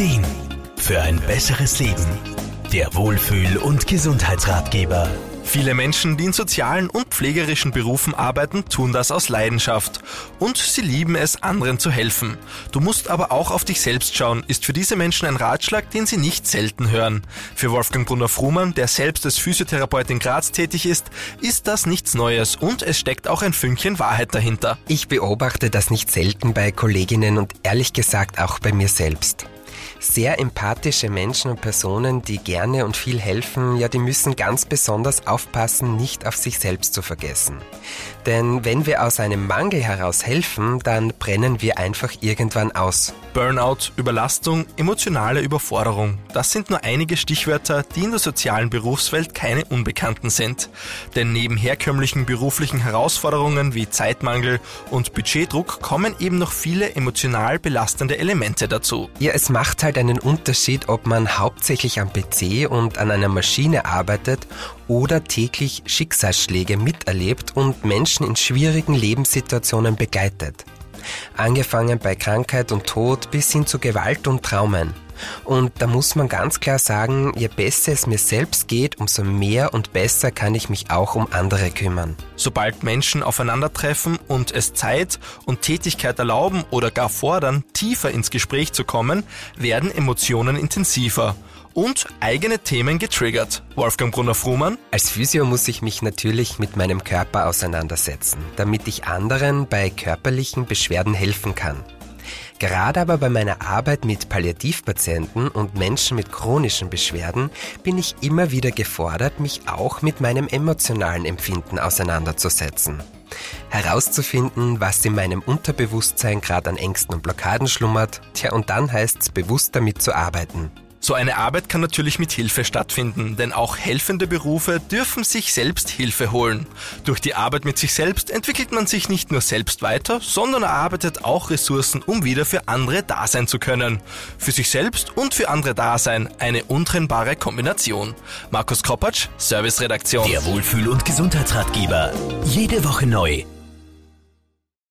Ideen für ein besseres Leben. Der Wohlfühl- und Gesundheitsratgeber. Viele Menschen, die in sozialen und pflegerischen Berufen arbeiten, tun das aus Leidenschaft. Und sie lieben es, anderen zu helfen. Du musst aber auch auf dich selbst schauen, ist für diese Menschen ein Ratschlag, den sie nicht selten hören. Für Wolfgang Brunner-Frumann, der selbst als Physiotherapeut in Graz tätig ist, ist das nichts Neues und es steckt auch ein Fünkchen Wahrheit dahinter. Ich beobachte das nicht selten bei Kolleginnen und ehrlich gesagt auch bei mir selbst sehr empathische Menschen und Personen, die gerne und viel helfen, ja, die müssen ganz besonders aufpassen, nicht auf sich selbst zu vergessen. Denn wenn wir aus einem Mangel heraus helfen, dann brennen wir einfach irgendwann aus. Burnout, Überlastung, emotionale Überforderung. Das sind nur einige Stichwörter, die in der sozialen Berufswelt keine Unbekannten sind. Denn neben herkömmlichen beruflichen Herausforderungen wie Zeitmangel und Budgetdruck kommen eben noch viele emotional belastende Elemente dazu. Ja, es macht halt einen Unterschied, ob man hauptsächlich am PC und an einer Maschine arbeitet oder täglich Schicksalsschläge miterlebt und Menschen in schwierigen Lebenssituationen begleitet. Angefangen bei Krankheit und Tod bis hin zu Gewalt und Traumen. Und da muss man ganz klar sagen, je besser es mir selbst geht, umso mehr und besser kann ich mich auch um andere kümmern. Sobald Menschen aufeinandertreffen und es Zeit und Tätigkeit erlauben oder gar fordern, tiefer ins Gespräch zu kommen, werden Emotionen intensiver und eigene Themen getriggert. Wolfgang Brunner-Frumann. Als Physio muss ich mich natürlich mit meinem Körper auseinandersetzen, damit ich anderen bei körperlichen Beschwerden helfen kann. Gerade aber bei meiner Arbeit mit Palliativpatienten und Menschen mit chronischen Beschwerden bin ich immer wieder gefordert, mich auch mit meinem emotionalen Empfinden auseinanderzusetzen. Herauszufinden, was in meinem Unterbewusstsein gerade an Ängsten und Blockaden schlummert, tja, und dann heißt's bewusst damit zu arbeiten. So eine Arbeit kann natürlich mit Hilfe stattfinden, denn auch helfende Berufe dürfen sich selbst Hilfe holen. Durch die Arbeit mit sich selbst entwickelt man sich nicht nur selbst weiter, sondern erarbeitet auch Ressourcen, um wieder für andere da sein zu können. Für sich selbst und für andere da sein, eine untrennbare Kombination. Markus Kropatsch, Serviceredaktion. Der Wohlfühl- und Gesundheitsratgeber. Jede Woche neu